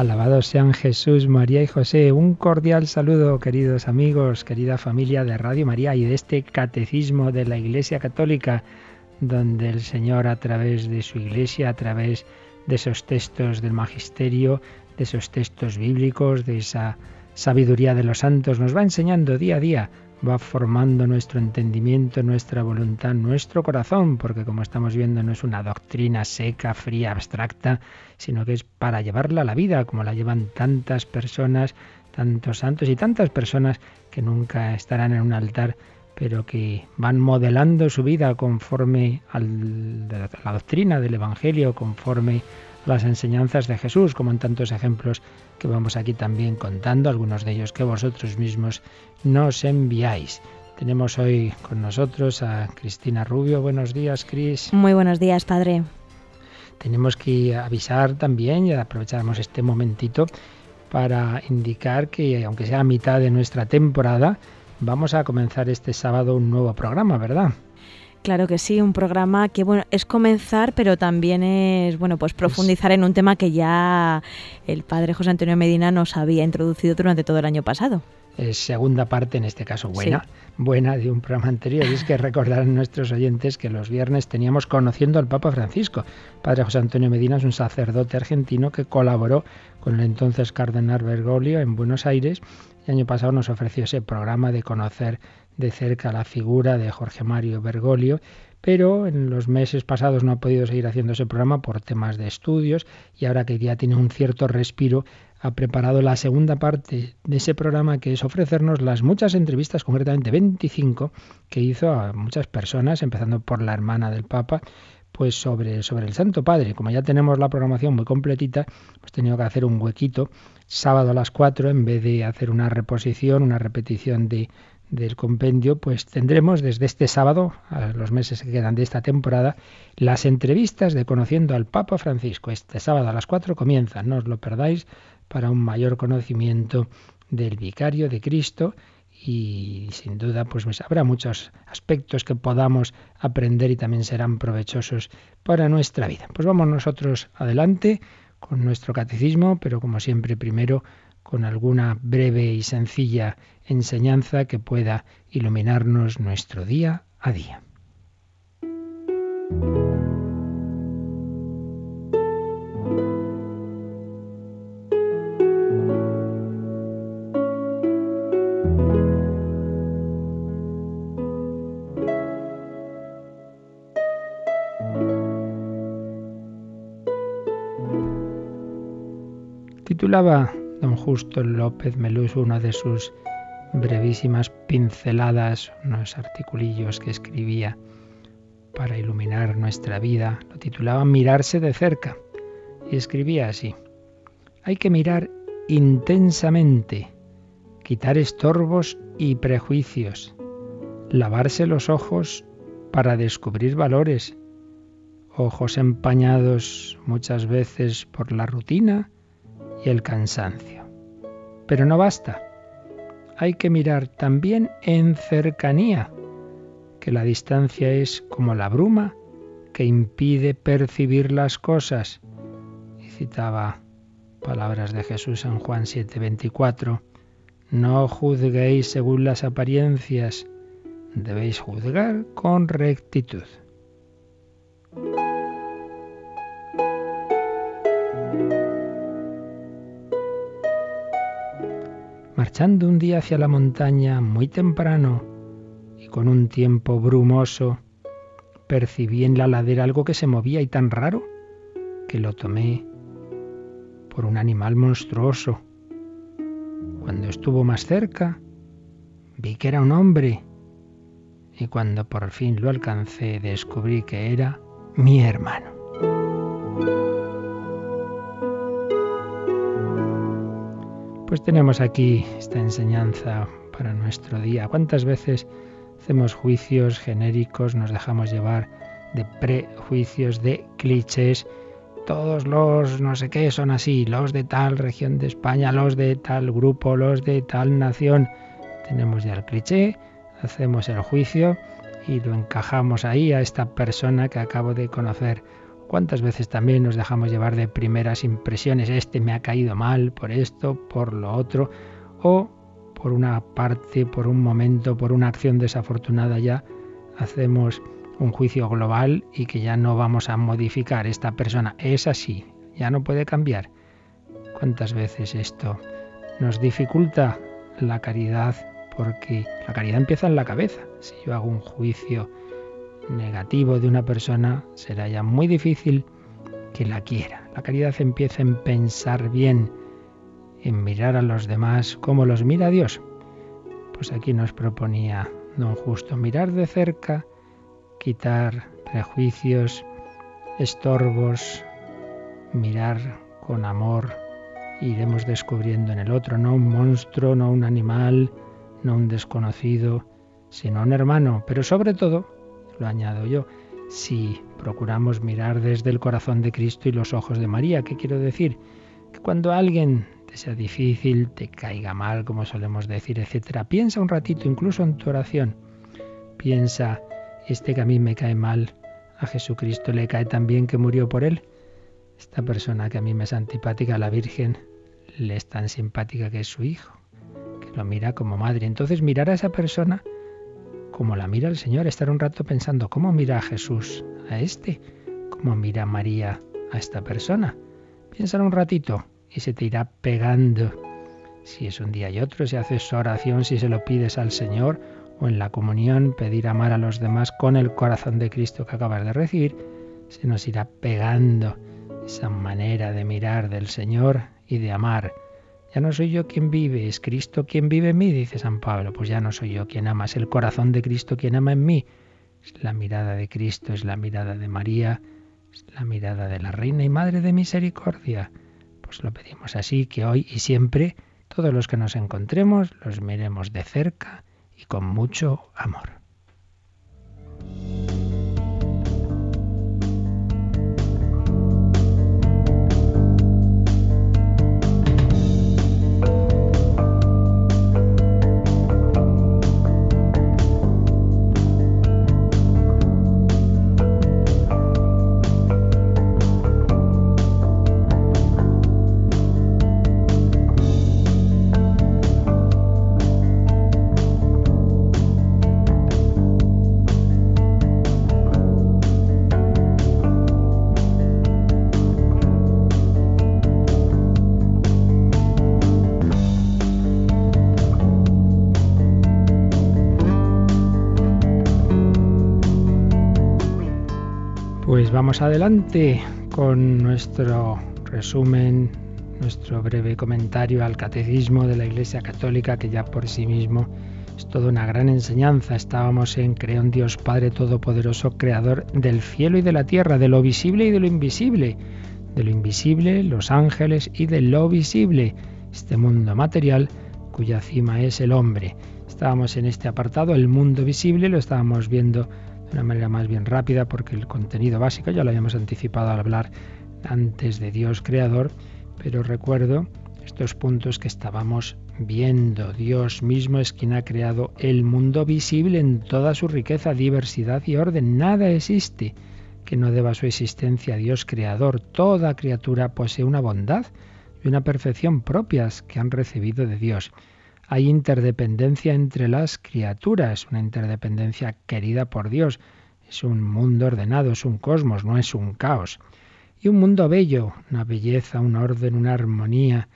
Alabados sean Jesús, María y José. Un cordial saludo, queridos amigos, querida familia de Radio María y de este catecismo de la Iglesia Católica, donde el Señor a través de su Iglesia, a través de esos textos del Magisterio, de esos textos bíblicos, de esa sabiduría de los santos, nos va enseñando día a día va formando nuestro entendimiento, nuestra voluntad, nuestro corazón, porque como estamos viendo no es una doctrina seca, fría, abstracta, sino que es para llevarla a la vida, como la llevan tantas personas, tantos santos y tantas personas que nunca estarán en un altar, pero que van modelando su vida conforme a la doctrina del Evangelio, conforme a las enseñanzas de Jesús, como en tantos ejemplos que vamos aquí también contando, algunos de ellos que vosotros mismos nos enviáis. Tenemos hoy con nosotros a Cristina Rubio. Buenos días, Cris. Muy buenos días, padre. Tenemos que avisar también, y aprovechamos este momentito para indicar que, aunque sea a mitad de nuestra temporada, vamos a comenzar este sábado un nuevo programa, ¿verdad? Claro que sí, un programa que bueno es comenzar, pero también es bueno pues profundizar en un tema que ya el padre José Antonio Medina nos había introducido durante todo el año pasado. Es segunda parte, en este caso buena, buena de un programa anterior. Y es que recordar a nuestros oyentes que los viernes teníamos conociendo al Papa Francisco. Padre José Antonio Medina es un sacerdote argentino que colaboró con el entonces cardenal Bergoglio en Buenos Aires. El año pasado nos ofreció ese programa de conocer de cerca la figura de Jorge Mario Bergoglio, pero en los meses pasados no ha podido seguir haciendo ese programa por temas de estudios y ahora que ya tiene un cierto respiro, ha preparado la segunda parte de ese programa que es ofrecernos las muchas entrevistas, concretamente 25, que hizo a muchas personas, empezando por la hermana del Papa, pues sobre, sobre el Santo Padre. Como ya tenemos la programación muy completita, hemos tenido que hacer un huequito sábado a las 4 en vez de hacer una reposición, una repetición de, del compendio, pues tendremos desde este sábado, a los meses que quedan de esta temporada, las entrevistas de Conociendo al Papa Francisco. Este sábado a las 4 comienzan, no os lo perdáis, para un mayor conocimiento del vicario de Cristo y sin duda pues, pues habrá muchos aspectos que podamos aprender y también serán provechosos para nuestra vida. Pues vamos nosotros adelante con nuestro catecismo, pero como siempre primero con alguna breve y sencilla enseñanza que pueda iluminarnos nuestro día a día. titulaba don Justo López Melús una de sus brevísimas pinceladas, unos articulillos que escribía para iluminar nuestra vida. Lo titulaba Mirarse de cerca y escribía así. Hay que mirar intensamente, quitar estorbos y prejuicios, lavarse los ojos para descubrir valores, ojos empañados muchas veces por la rutina, y el cansancio. Pero no basta. Hay que mirar también en cercanía, que la distancia es como la bruma que impide percibir las cosas. Y citaba palabras de Jesús en Juan 7:24. No juzguéis según las apariencias, debéis juzgar con rectitud. Marchando un día hacia la montaña muy temprano y con un tiempo brumoso, percibí en la ladera algo que se movía y tan raro que lo tomé por un animal monstruoso. Cuando estuvo más cerca, vi que era un hombre y cuando por fin lo alcancé descubrí que era mi hermano. Pues tenemos aquí esta enseñanza para nuestro día. ¿Cuántas veces hacemos juicios genéricos, nos dejamos llevar de prejuicios, de clichés. Todos los no sé qué son así, los de tal región de España, los de tal grupo, los de tal nación. Tenemos ya el cliché, hacemos el juicio y lo encajamos ahí a esta persona que acabo de conocer. ¿Cuántas veces también nos dejamos llevar de primeras impresiones? Este me ha caído mal por esto, por lo otro, o por una parte, por un momento, por una acción desafortunada ya hacemos un juicio global y que ya no vamos a modificar. Esta persona es así, ya no puede cambiar. ¿Cuántas veces esto nos dificulta la caridad? Porque la caridad empieza en la cabeza. Si yo hago un juicio negativo de una persona, será ya muy difícil que la quiera. La caridad empieza en pensar bien, en mirar a los demás como los mira Dios. Pues aquí nos proponía don Justo mirar de cerca quitar prejuicios, estorbos, mirar con amor, iremos descubriendo en el otro no un monstruo, no un animal, no un desconocido, sino un hermano, pero sobre todo, lo añado yo, si procuramos mirar desde el corazón de Cristo y los ojos de María, ¿qué quiero decir? Que cuando alguien te sea difícil, te caiga mal, como solemos decir, etcétera, piensa un ratito, incluso en tu oración, piensa este que a mí me cae mal, a Jesucristo le cae tan bien que murió por él. Esta persona que a mí me es antipática, la Virgen, le es tan simpática que es su hijo, que lo mira como madre. Entonces mirar a esa persona como la mira el Señor, estar un rato pensando, ¿cómo mira a Jesús a este? ¿Cómo mira María a esta persona? Piensa un ratito y se te irá pegando. Si es un día y otro, si haces oración, si se lo pides al Señor, o en la comunión pedir amar a los demás con el corazón de Cristo que acabas de recibir, se nos irá pegando esa manera de mirar del Señor y de amar. Ya no soy yo quien vive, es Cristo quien vive en mí, dice San Pablo. Pues ya no soy yo quien ama, es el corazón de Cristo quien ama en mí. Es la mirada de Cristo, es la mirada de María, es la mirada de la Reina y Madre de Misericordia. Pues lo pedimos así, que hoy y siempre todos los que nos encontremos los miremos de cerca y con mucho amor. Vamos adelante con nuestro resumen, nuestro breve comentario al catecismo de la Iglesia Católica, que ya por sí mismo es toda una gran enseñanza. Estábamos en Creo en Dios Padre Todopoderoso, Creador del cielo y de la tierra, de lo visible y de lo invisible, de lo invisible, los ángeles y de lo visible, este mundo material cuya cima es el hombre. Estábamos en este apartado, el mundo visible, lo estábamos viendo de una manera más bien rápida porque el contenido básico ya lo habíamos anticipado al hablar antes de Dios creador, pero recuerdo estos puntos que estábamos viendo. Dios mismo es quien ha creado el mundo visible en toda su riqueza, diversidad y orden. Nada existe que no deba su existencia a Dios creador. Toda criatura posee una bondad y una perfección propias que han recibido de Dios. Hay interdependencia entre las criaturas, una interdependencia querida por Dios. Es un mundo ordenado, es un cosmos, no es un caos. Y un mundo bello, una belleza, un orden, una armonía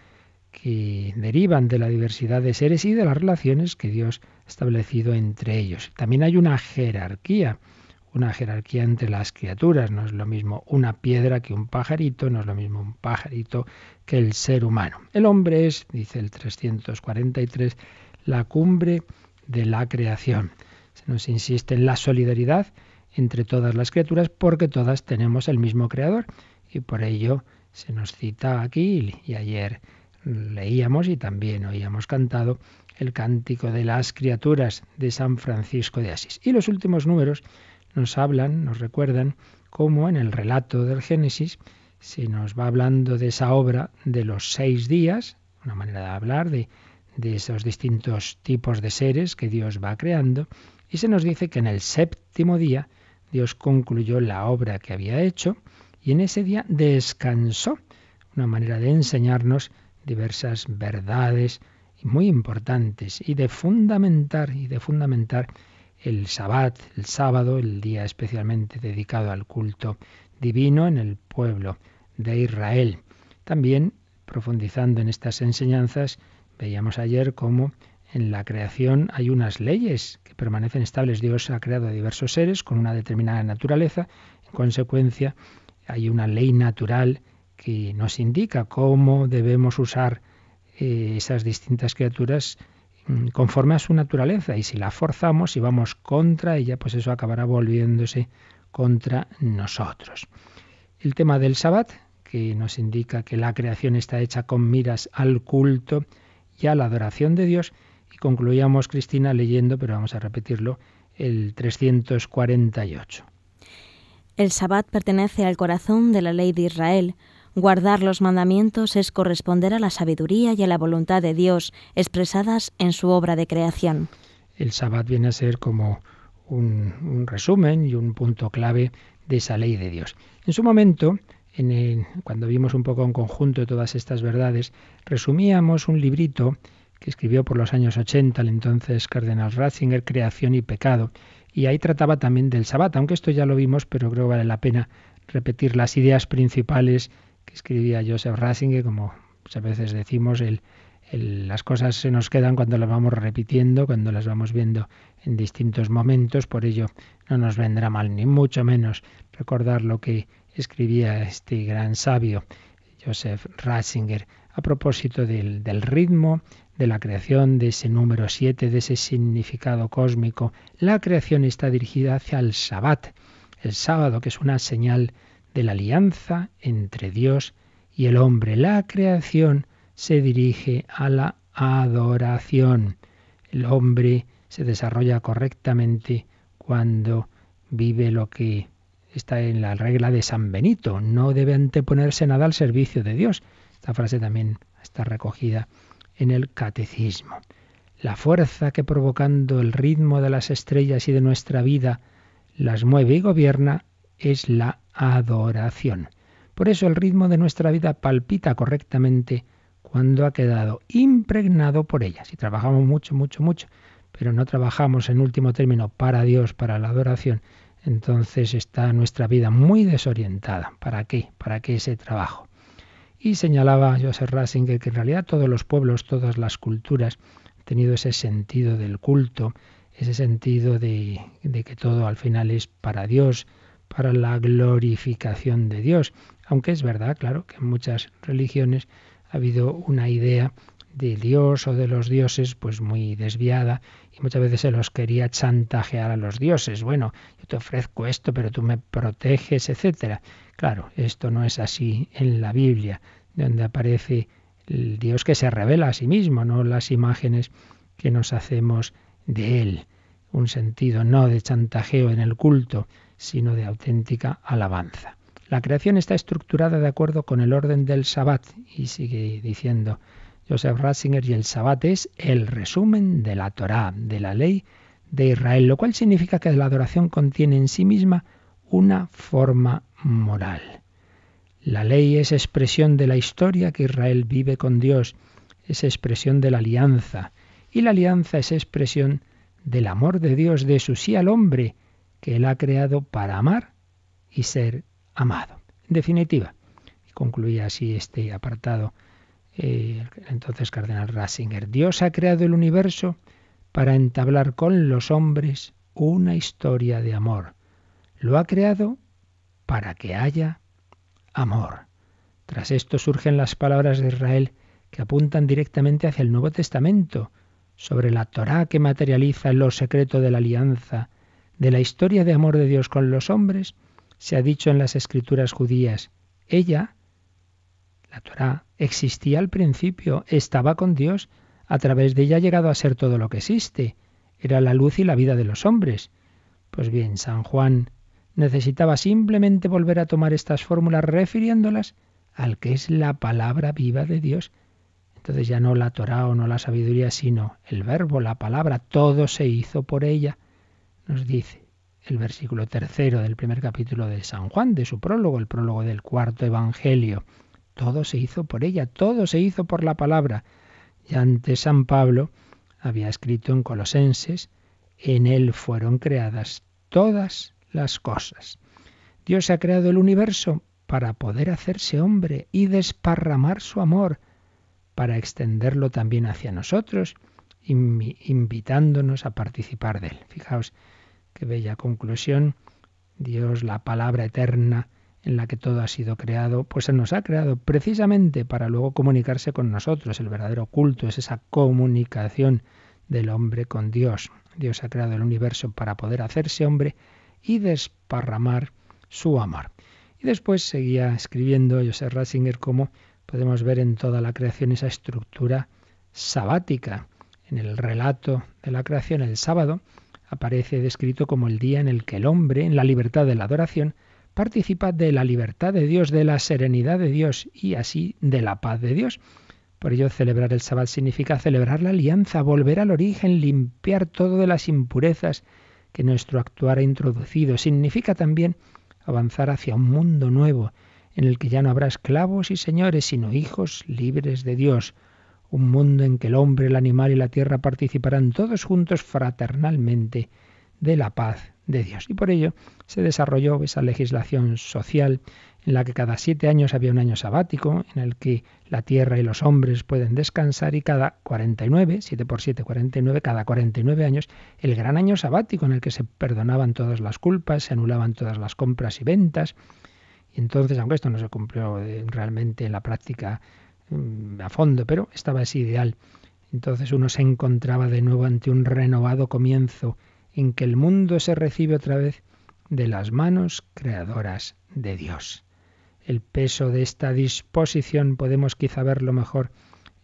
que derivan de la diversidad de seres y de las relaciones que Dios ha establecido entre ellos. También hay una jerarquía una jerarquía entre las criaturas. No es lo mismo una piedra que un pajarito, no es lo mismo un pajarito que el ser humano. El hombre es, dice el 343, la cumbre de la creación. Se nos insiste en la solidaridad entre todas las criaturas porque todas tenemos el mismo creador y por ello se nos cita aquí y ayer leíamos y también oíamos cantado el cántico de las criaturas de San Francisco de Asís. Y los últimos números nos hablan, nos recuerdan cómo en el relato del Génesis se nos va hablando de esa obra de los seis días, una manera de hablar de, de esos distintos tipos de seres que Dios va creando, y se nos dice que en el séptimo día Dios concluyó la obra que había hecho y en ese día descansó, una manera de enseñarnos diversas verdades muy importantes y de fundamentar y de fundamentar el sabbat, el sábado, el día especialmente dedicado al culto divino en el pueblo de Israel. También profundizando en estas enseñanzas, veíamos ayer cómo en la creación hay unas leyes que permanecen estables. Dios ha creado diversos seres con una determinada naturaleza. En consecuencia, hay una ley natural que nos indica cómo debemos usar eh, esas distintas criaturas conforme a su naturaleza. Y si la forzamos y vamos contra ella, pues eso acabará volviéndose contra nosotros. El tema del Sabbat, que nos indica que la creación está hecha con miras al culto y a la adoración de Dios, y concluíamos, Cristina, leyendo, pero vamos a repetirlo, el 348. El Sabbat pertenece al corazón de la ley de Israel. Guardar los mandamientos es corresponder a la sabiduría y a la voluntad de Dios expresadas en su obra de creación. El Sabbat viene a ser como un, resumen y un punto clave de esa ley de Dios. En su momento, en cuando vimos un poco en conjunto todas estas verdades, resumíamos un librito que escribió por los años 80 el entonces cardenal Ratzinger, Creación y Pecado. Y ahí trataba también del Sabbat, aunque esto ya lo vimos, pero creo que vale la pena repetir las ideas principales que escribía Joseph Ratzinger, como muchas veces decimos, las cosas se nos quedan cuando las vamos repitiendo, cuando las vamos viendo en distintos momentos, por ello no nos vendrá mal, ni mucho menos recordar lo que escribía este gran sabio, Joseph Ratzinger, a propósito del, del ritmo, de la creación, de ese número 7, de ese significado cósmico. La creación está dirigida hacia el Sabbat, el sábado, que es una señal de la alianza entre Dios y el hombre. La creación se dirige a la adoración. El hombre se desarrolla correctamente cuando vive lo que está en la regla de San Benito. No debe anteponerse nada al servicio de Dios. Esta frase también está recogida en el catecismo. La fuerza que provocando el ritmo de las estrellas y de nuestra vida las mueve y gobierna es la adoración. Por eso el ritmo de nuestra vida palpita correctamente cuando ha quedado impregnado por ella. Si trabajamos mucho, mucho, mucho, pero no trabajamos en último término para Dios, para la adoración, entonces está nuestra vida muy desorientada. ¿Para qué? ¿Para qué ese trabajo? Y señalaba Joseph Ratzinger que en realidad todos los pueblos, todas las culturas han tenido ese sentido del culto, ese sentido de, de que todo al final es para Dios, para la glorificación de Dios. Aunque es verdad, claro, que en muchas religiones ha habido una idea de Dios o de los dioses pues muy desviada y muchas veces se los quería chantajear a los dioses. Bueno, yo te ofrezco esto, pero tú me proteges, etcétera. Claro, esto no es así en la Biblia, donde aparece el Dios que se revela a sí mismo, no las imágenes que nos hacemos de Él. Un sentido no de chantajeo en el culto, sino de auténtica alabanza. La creación está estructurada de acuerdo con el orden del Sabbat, y sigue diciendo Joseph Ratzinger, y el Sabbat es el resumen de la Torá, de la ley de Israel, lo cual significa que la adoración contiene en sí misma una forma moral. La ley es expresión de la historia que Israel vive con Dios, es expresión de la alianza, y la alianza es expresión del amor de Dios, de su sí al hombre, que Él ha creado para amar y ser amado. En definitiva, concluía así este apartado eh, entonces cardenal Ratzinger, Dios ha creado el universo para entablar con los hombres una historia de amor. Lo ha creado para que haya amor. Tras esto surgen las palabras de Israel que apuntan directamente hacia el Nuevo Testamento, sobre la Torá que materializa lo secreto de la alianza, de la historia de amor de Dios con los hombres, se ha dicho en las escrituras judías, ella, La Torah existía al principio, estaba con Dios, a través de ella ha llegado a ser todo lo que existe. Era la luz y la vida de los hombres. Pues bien, San Juan necesitaba simplemente volver a tomar estas fórmulas refiriéndolas al que es la palabra viva de Dios. Entonces ya no la Torah o no la sabiduría, sino el verbo, la palabra, todo se hizo por ella. Nos dice el versículo tercero del primer capítulo de San Juan, de su prólogo, el prólogo del cuarto Evangelio. Todo se hizo por ella, todo se hizo por la palabra. Y antes San Pablo había escrito en Colosenses, en él fueron creadas todas las cosas. Dios ha creado el universo para poder hacerse hombre y desparramar su amor, para extenderlo también hacia nosotros, invitándonos a participar de él. Fijaos qué bella conclusión. Dios, la palabra eterna, en la que todo ha sido creado, pues se nos ha creado precisamente para luego comunicarse con nosotros. El verdadero culto es esa comunicación del hombre con Dios. Dios ha creado el universo para poder hacerse hombre y desparramar su amor. Y después seguía escribiendo Joseph Ratzinger cómo podemos ver en toda la creación esa estructura sabática. En el relato de la creación, el sábado aparece descrito como el día en el que el hombre, en la libertad de la adoración, participa de la libertad de Dios, de la serenidad de Dios y así de la paz de Dios. Por ello, celebrar el sábado significa celebrar la alianza, volver al origen, limpiar todo de las impurezas que nuestro actuar ha introducido. Significa también avanzar hacia un mundo nuevo, en el que ya no habrá esclavos y señores, sino hijos libres de Dios. Un mundo en que el hombre, el animal y la tierra participarán todos juntos fraternalmente de la paz de Dios. Y por ello se desarrolló esa legislación social en la que cada siete años había un año sabático, en el que la tierra y los hombres pueden descansar, y cada 49, 7 por 7, 49, cada 49 años, el gran año sabático en el que se perdonaban todas las culpas, se anulaban todas las compras y ventas. Y entonces, aunque esto no se cumplió eh, realmente en la práctica a fondo, pero estaba ese ideal. Entonces uno se encontraba de nuevo ante un renovado comienzo en que el mundo se recibe otra vez de las manos creadoras de Dios. El peso de esta disposición podemos quizá verlo mejor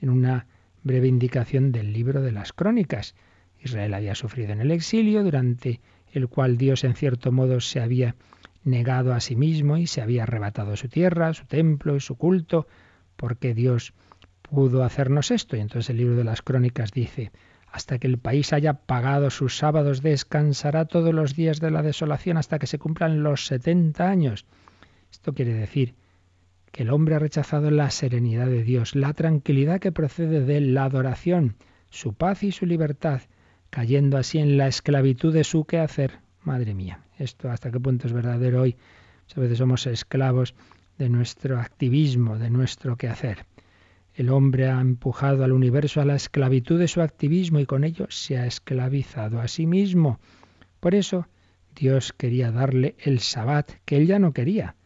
en una breve indicación del libro de las crónicas. Israel había sufrido en el exilio, durante el cual Dios en cierto modo se había negado a sí mismo y se había arrebatado su tierra, su templo y su culto, porque Dios pudo hacernos esto. Y entonces el libro de las crónicas dice, hasta que el país haya pagado sus sábados, descansará todos los días de la desolación hasta que se cumplan los setenta años. Esto quiere decir que el hombre ha rechazado la serenidad de Dios, la tranquilidad que procede de la adoración, su paz y su libertad, cayendo así en la esclavitud de su quehacer. Madre mía, esto hasta qué punto es verdadero hoy. A veces somos esclavos de nuestro activismo, de nuestro quehacer. El hombre ha empujado al universo a la esclavitud de su activismo y con ello se ha esclavizado a sí mismo. Por eso Dios quería darle el sabbat que él ya no quería.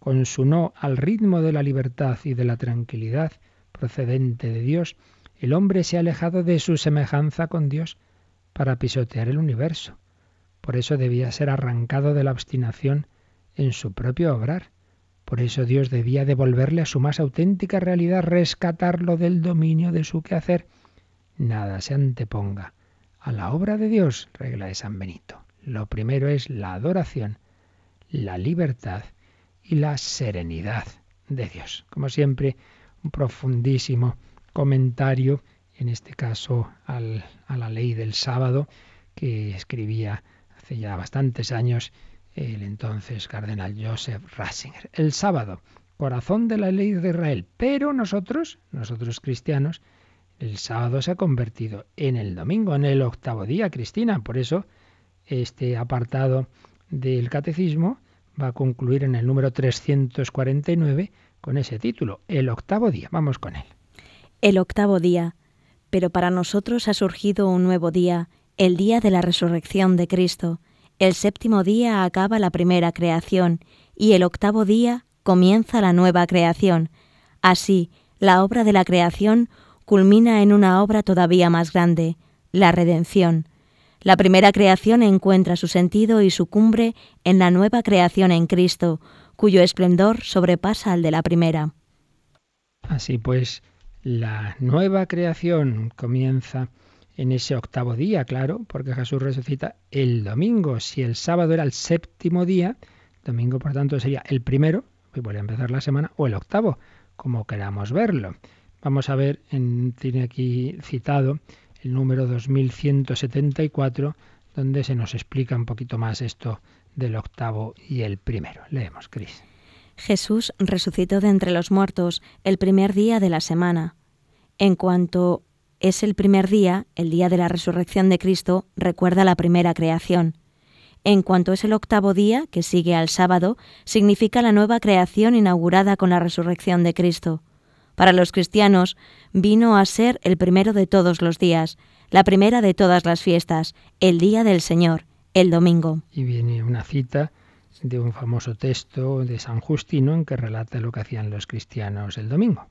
Con su no al ritmo de la libertad y de la tranquilidad procedente de Dios, el hombre se ha alejado de su semejanza con Dios para pisotear el universo. Por eso debía ser arrancado de la obstinación en su propio obrar. Por eso Dios debía devolverle a su más auténtica realidad, rescatarlo del dominio de su quehacer. Nada se anteponga a la obra de Dios, regla de San Benito. Lo primero es la adoración, la libertad y la serenidad de Dios. Como siempre, un profundísimo comentario, en este caso a la ley del sábado, que escribía hace ya bastantes años el entonces cardenal Joseph Ratzinger. El sábado, corazón de la ley de Israel. Pero nosotros, nosotros cristianos, el sábado se ha convertido en el domingo, en el octavo día, Cristina. Por eso, este apartado del catecismo va a concluir en el número 349 con ese título, el octavo día. Vamos con él. El octavo día. Pero para nosotros ha surgido un nuevo día, el día de la resurrección de Cristo el séptimo día acaba la primera creación y el octavo día comienza la nueva creación. Así, la obra de la creación culmina en una obra todavía más grande, la redención. La primera creación encuentra su sentido y su cumbre en la nueva creación en Cristo, cuyo esplendor sobrepasa al de la primera. Así pues, la nueva creación comienza en ese octavo día, claro, porque Jesús resucita el domingo. Si el sábado era el séptimo día, domingo por tanto sería el primero, y vuelve a empezar la semana, o el octavo, como queramos verlo. Vamos a ver, en, tiene aquí citado el número 2174, donde se nos explica un poquito más esto del octavo y el primero. Leemos, Cris. Jesús resucitó de entre los muertos el primer día de la semana. En cuanto es el primer día, el día de la resurrección de Cristo, recuerda la primera creación. En cuanto es el octavo día, que sigue al sábado, significa la nueva creación inaugurada con la resurrección de Cristo. Para los cristianos, vino a ser el primero de todos los días, la primera de todas las fiestas, el día del Señor, el domingo. Y viene una cita de un famoso texto de San Justino en que relata lo que hacían los cristianos el domingo.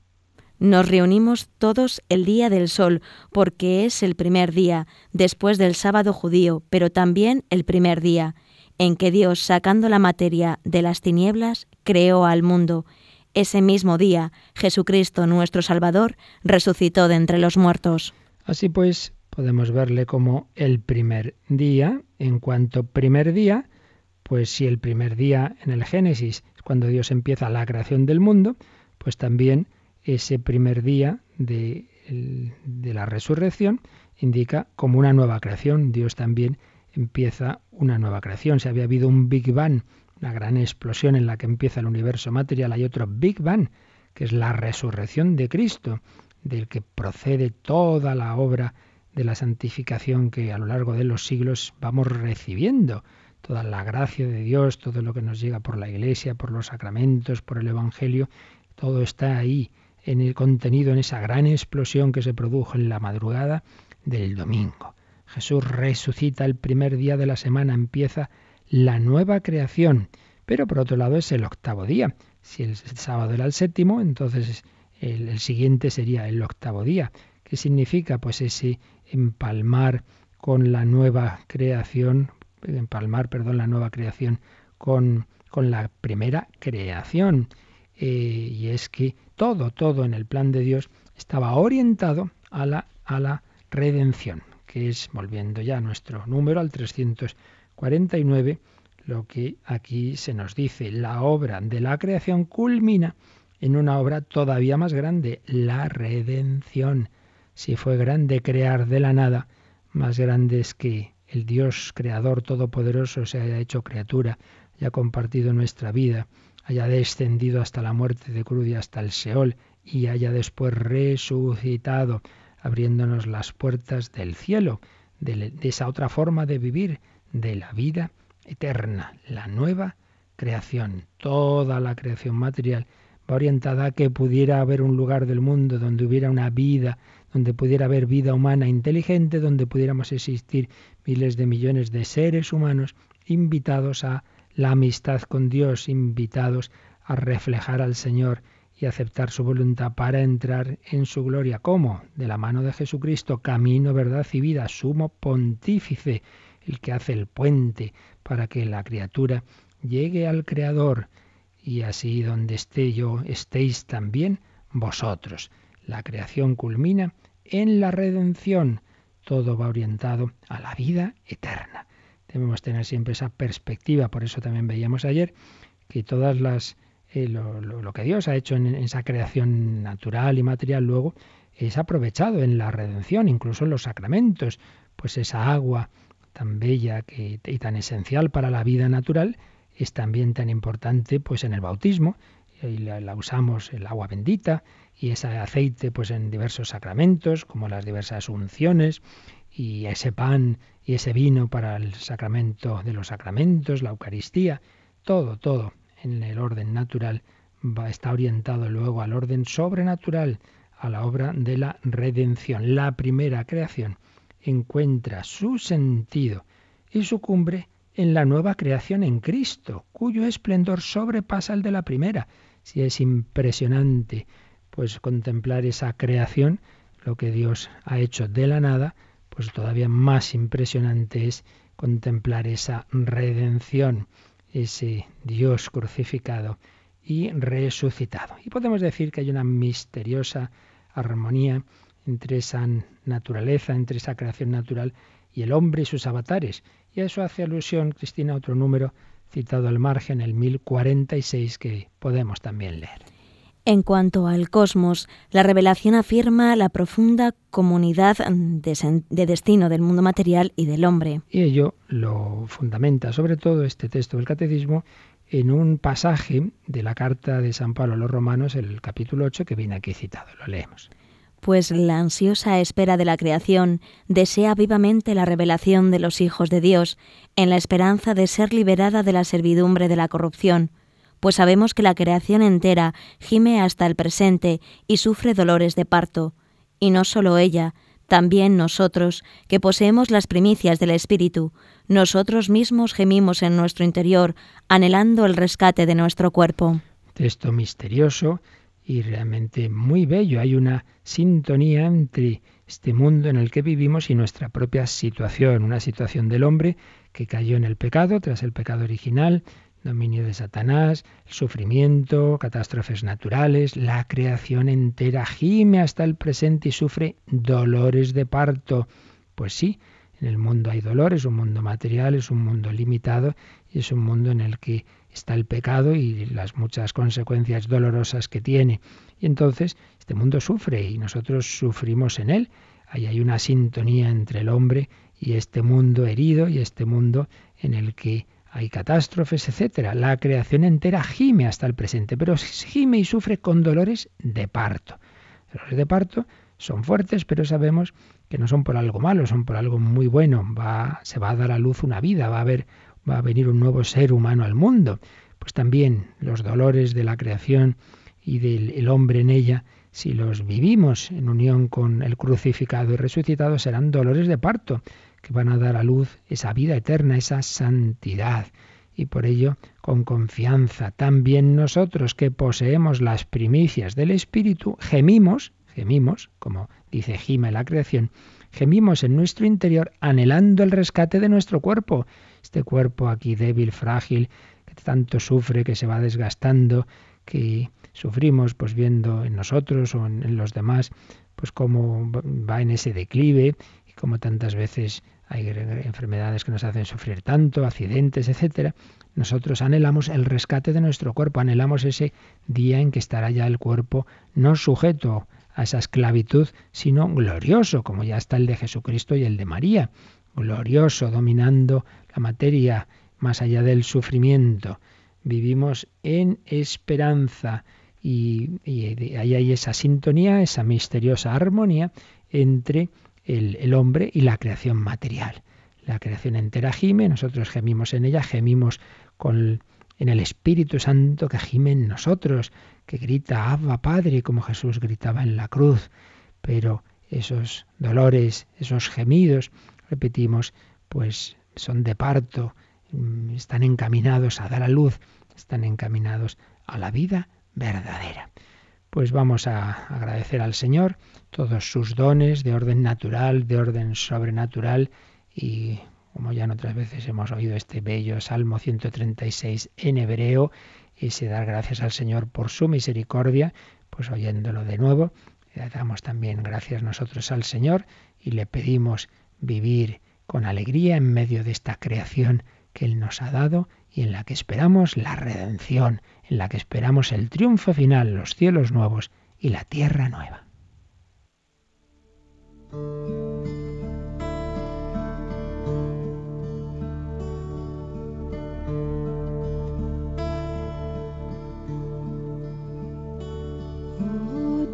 Nos reunimos todos el día del sol, porque es el primer día, después del sábado judío, pero también el primer día, en que Dios, sacando la materia de las tinieblas, creó al mundo. Ese mismo día, Jesucristo nuestro Salvador resucitó de entre los muertos. Así pues, podemos verle como el primer día, en cuanto primer día, pues si el primer día en el Génesis es cuando Dios empieza la creación del mundo, pues también ese primer día de, de la resurrección indica como una nueva creación. Dios también empieza una nueva creación. Si había habido un Big Bang, una gran explosión en la que empieza el universo material, hay otro Big Bang, que es la resurrección de Cristo, del que procede toda la obra de la santificación que a lo largo de los siglos vamos recibiendo. Toda la gracia de Dios, todo lo que nos llega por la Iglesia, por los sacramentos, por el Evangelio, todo está ahí en el contenido, en esa gran explosión que se produjo en la madrugada del domingo. Jesús resucita el primer día de la semana, empieza la nueva creación, pero por otro lado es el octavo día. Si el sábado era el séptimo, entonces el, siguiente sería el octavo día. ¿Qué significa? Pues ese empalmar con la nueva creación, empalmar, perdón, la nueva creación con, con la primera creación. Eh, y es que todo, todo en el plan de Dios estaba orientado a la, a la redención, que es, volviendo ya a nuestro número, al 349, lo que aquí se nos dice, la obra de la creación culmina en una obra todavía más grande, la redención. Si fue grande crear de la nada, más grande es que el Dios creador todopoderoso se haya hecho criatura, haya compartido nuestra vida, haya descendido hasta la muerte de cruz hasta el Seol, y haya después resucitado, abriéndonos las puertas del cielo, de, esa otra forma de vivir, de la vida eterna, la nueva creación. Toda la creación material va orientada a que pudiera haber un lugar del mundo donde hubiera una vida, donde pudiera haber vida humana inteligente, donde pudiéramos existir miles de millones de seres humanos invitados a la amistad con Dios, invitados a reflejar al Señor y aceptar su voluntad para entrar en su gloria. ¿Cómo? De la mano de Jesucristo, camino, verdad y vida, sumo pontífice, el que hace el puente para que la criatura llegue al Creador y así donde esté yo estéis también vosotros. La creación culmina en la redención. Todo va orientado a la vida eterna. Debemos tener siempre esa perspectiva. Por eso también veíamos ayer que todas las eh, lo, que Dios ha hecho en, esa creación natural y material luego es aprovechado en la redención, incluso en los sacramentos. Pues esa agua tan bella y tan esencial para la vida natural es también tan importante pues en el bautismo y la, usamos el agua bendita y ese aceite pues en diversos sacramentos como las diversas unciones y ese pan y ese vino para el sacramento de los sacramentos, la Eucaristía, todo, todo en el orden natural va, está orientado luego al orden sobrenatural, a la obra de la redención. La primera creación encuentra su sentido y su cumbre en la nueva creación en Cristo, cuyo esplendor sobrepasa el de la primera. Si es impresionante, pues contemplar esa creación, lo que Dios ha hecho de la nada, pues todavía más impresionante es contemplar esa redención, ese Dios crucificado y resucitado. Y podemos decir que hay una misteriosa armonía entre esa naturaleza, entre esa creación natural y el hombre y sus avatares. Y a eso hace alusión, Cristina, otro número citado al margen, el 1046, que podemos también leer. En cuanto al cosmos, la revelación afirma la profunda comunidad de, destino del mundo material y del hombre. Y ello lo fundamenta sobre todo este texto del Catecismo en un pasaje de la carta de San Pablo a los Romanos, el capítulo 8, que viene aquí citado. Lo leemos pues la ansiosa espera de la creación desea vivamente la revelación de los hijos de Dios, en la esperanza de ser liberada de la servidumbre de la corrupción, pues sabemos que la creación entera gime hasta el presente y sufre dolores de parto, y no sólo ella, también nosotros, que poseemos las primicias del Espíritu, nosotros mismos gemimos en nuestro interior, anhelando el rescate de nuestro cuerpo. Texto misterioso y realmente muy bello. Hay una sintonía entre este mundo en el que vivimos y nuestra propia situación, una situación del hombre que cayó en el pecado tras el pecado original, dominio de Satanás, el sufrimiento, catástrofes naturales, la creación entera gime hasta el presente y sufre dolores de parto. Pues sí, en el mundo hay dolores, un mundo material, es un mundo limitado y es un mundo en el que está el pecado y las muchas consecuencias dolorosas que tiene. Y entonces este mundo sufre y nosotros sufrimos en él. Ahí hay una sintonía entre el hombre y este mundo herido y este mundo en el que hay catástrofes, etcétera. La creación entera gime hasta el presente, pero gime y sufre con dolores de parto. Dolores de parto son fuertes, pero sabemos que no son por algo malo, son por algo muy bueno. Va, se va a dar a luz una vida, va a haber va a venir un nuevo ser humano al mundo. Pues también los dolores de la creación y del hombre en ella, si los vivimos en unión con el crucificado y resucitado, serán dolores de parto que van a dar a luz esa vida eterna, esa santidad. Y por ello, con confianza, también nosotros que poseemos las primicias del Espíritu, gemimos, gemimos, como dice Gima en la creación, gemimos en nuestro interior anhelando el rescate de nuestro cuerpo este cuerpo aquí débil, frágil, que tanto sufre, que se va desgastando, que sufrimos pues viendo en nosotros o en, los demás, pues cómo va en ese declive y cómo tantas veces hay enfermedades que nos hacen sufrir tanto, accidentes, etcétera. Nosotros anhelamos el rescate de nuestro cuerpo, anhelamos ese día en que estará ya el cuerpo no sujeto a esa esclavitud, sino glorioso, como ya está el de Jesucristo y el de María, glorioso, dominando la materia más allá del sufrimiento. Vivimos en esperanza y, ahí hay esa sintonía, esa misteriosa armonía entre el, el, hombre y la creación material. La creación entera gime, nosotros gemimos en ella, gemimos con, en el Espíritu Santo que gime en nosotros, que grita Abba Padre, como Jesús gritaba en la cruz. Pero esos dolores, esos gemidos, repetimos, pues son de parto, mm, están encaminados a dar a luz, están encaminados a la vida verdadera. Pues vamos a agradecer al Señor todos sus dones de orden natural, de orden sobrenatural y como ya en otras veces hemos oído este bello Salmo 136 en hebreo, ese dar gracias al Señor por su misericordia, pues oyéndolo de nuevo, le damos también gracias nosotros al Señor y le pedimos vivir con alegría en medio de esta creación que Él nos ha dado y en la que esperamos la redención, en la que esperamos el triunfo final, los cielos nuevos y la tierra nueva.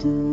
do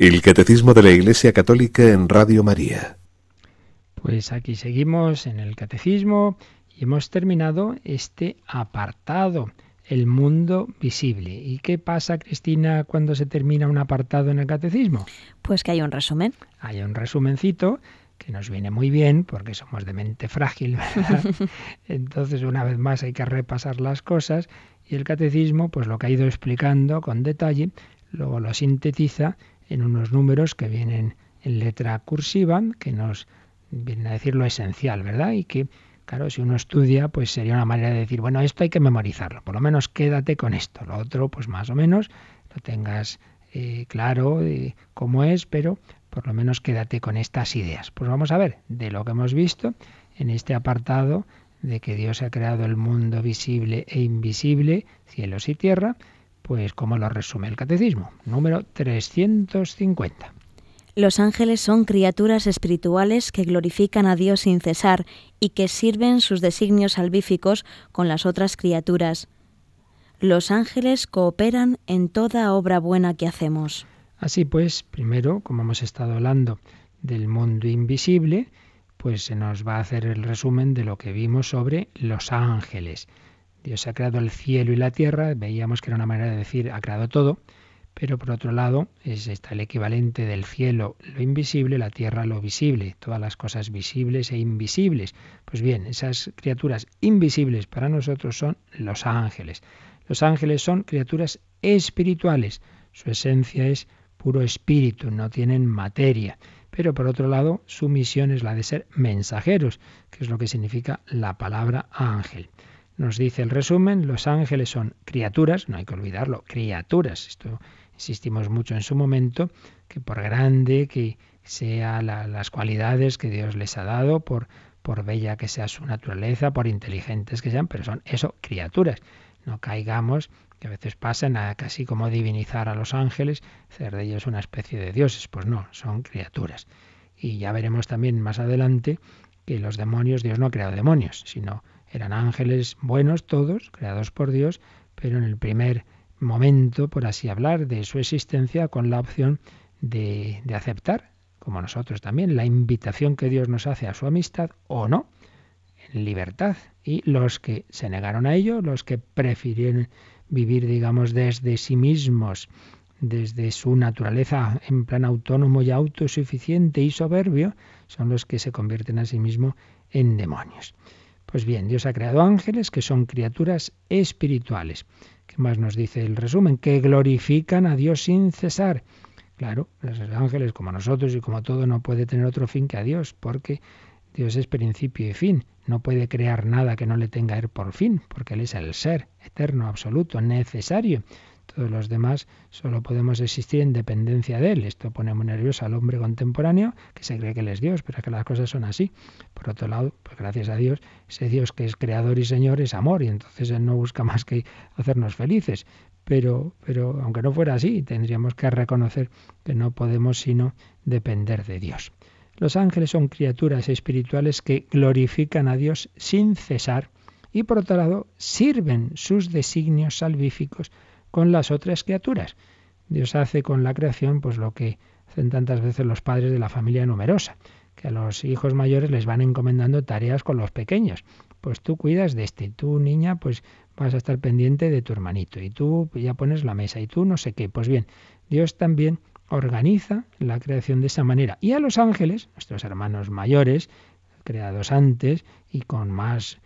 El Catecismo de la Iglesia Católica en Radio María. Pues aquí seguimos en el Catecismo y hemos terminado este apartado, el mundo visible. ¿Y qué pasa, Cristina, cuando se termina un apartado en el Catecismo? Pues que hay un resumen. Hay un resumencito que nos viene muy bien porque somos de mente frágil, ¿verdad? Entonces, una vez más hay que repasar las cosas y el catecismo, pues lo que ha ido explicando con detalle, luego lo sintetiza en unos números que vienen en letra cursiva, que nos vienen a decir lo esencial, ¿verdad? Y que, claro, si uno estudia, pues sería una manera de decir, bueno, esto hay que memorizarlo, por lo menos quédate con esto, lo otro, pues más o menos lo tengas eh, claro de cómo es, pero por lo menos quédate con estas ideas. Pues vamos a ver, de lo que hemos visto en este apartado de que Dios ha creado el mundo visible e invisible, cielos y tierra, pues como lo resume el catecismo, número 350. Los ángeles son criaturas espirituales que glorifican a Dios sin cesar y que sirven sus designios salvíficos con las otras criaturas. Los ángeles cooperan en toda obra buena que hacemos. Así pues, primero, como hemos estado hablando del mundo invisible, pues se nos va a hacer el resumen de lo que vimos sobre los ángeles. Dios ha creado el cielo y la tierra, veíamos que era una manera de decir ha creado todo, pero por otro lado es, está el equivalente del cielo lo invisible, la tierra lo visible, todas las cosas visibles e invisibles. Pues bien, esas criaturas invisibles para nosotros son los ángeles. Los ángeles son criaturas espirituales, su esencia es puro espíritu, no tienen materia. Pero por otro lado, su misión es la de ser mensajeros, que es lo que significa la palabra ángel. Nos dice el resumen, los ángeles son criaturas, no hay que olvidarlo, criaturas. Esto insistimos mucho en su momento, que por grande que sean las cualidades que Dios les ha dado, por, por bella que sea su naturaleza, por inteligentes que sean, pero son eso, criaturas. No caigamos, que a veces pasan a casi como divinizar a los ángeles, hacer de ellos una especie de dioses. Pues no, son criaturas. Y ya veremos también más adelante que los demonios, Dios no ha creado demonios, sino eran ángeles buenos todos, creados por Dios, pero en el primer momento, por así hablar, de su existencia con la opción de, de aceptar, como nosotros también, la invitación que Dios nos hace a su amistad o no, en libertad. Y los que se negaron a ello, los que prefirieron vivir, digamos, desde sí mismos, desde su naturaleza en plan autónomo y autosuficiente y soberbio, son los que se convierten a sí mismos en demonios. Pues bien, Dios ha creado ángeles que son criaturas espirituales. ¿Qué más nos dice el resumen? Que glorifican a Dios sin cesar. Claro, los ángeles, como nosotros y como todo, no puede tener otro fin que a Dios, porque Dios es principio y fin. No puede crear nada que no le tenga Él por fin, porque Él es el ser eterno, absoluto, necesario. Todos los demás solo podemos existir en dependencia de Él. Esto pone muy nervioso al hombre contemporáneo que se cree que Él es Dios, pero que las cosas son así. Por otro lado, pues gracias a Dios, ese Dios que es creador y Señor es amor y entonces Él no busca más que hacernos felices. Pero, pero aunque no fuera así, tendríamos que reconocer que no podemos sino depender de Dios. Los ángeles son criaturas espirituales que glorifican a Dios sin cesar y por otro lado sirven sus designios salvíficos con las otras criaturas. Dios hace con la creación pues lo que hacen tantas veces los padres de la familia numerosa, que a los hijos mayores les van encomendando tareas con los pequeños. Pues tú cuidas de este, tú niña pues vas a estar pendiente de tu hermanito, y tú ya pones la mesa, y tú no sé qué. Pues bien, Dios también organiza la creación de esa manera. Y a los ángeles, nuestros hermanos mayores, creados antes y con más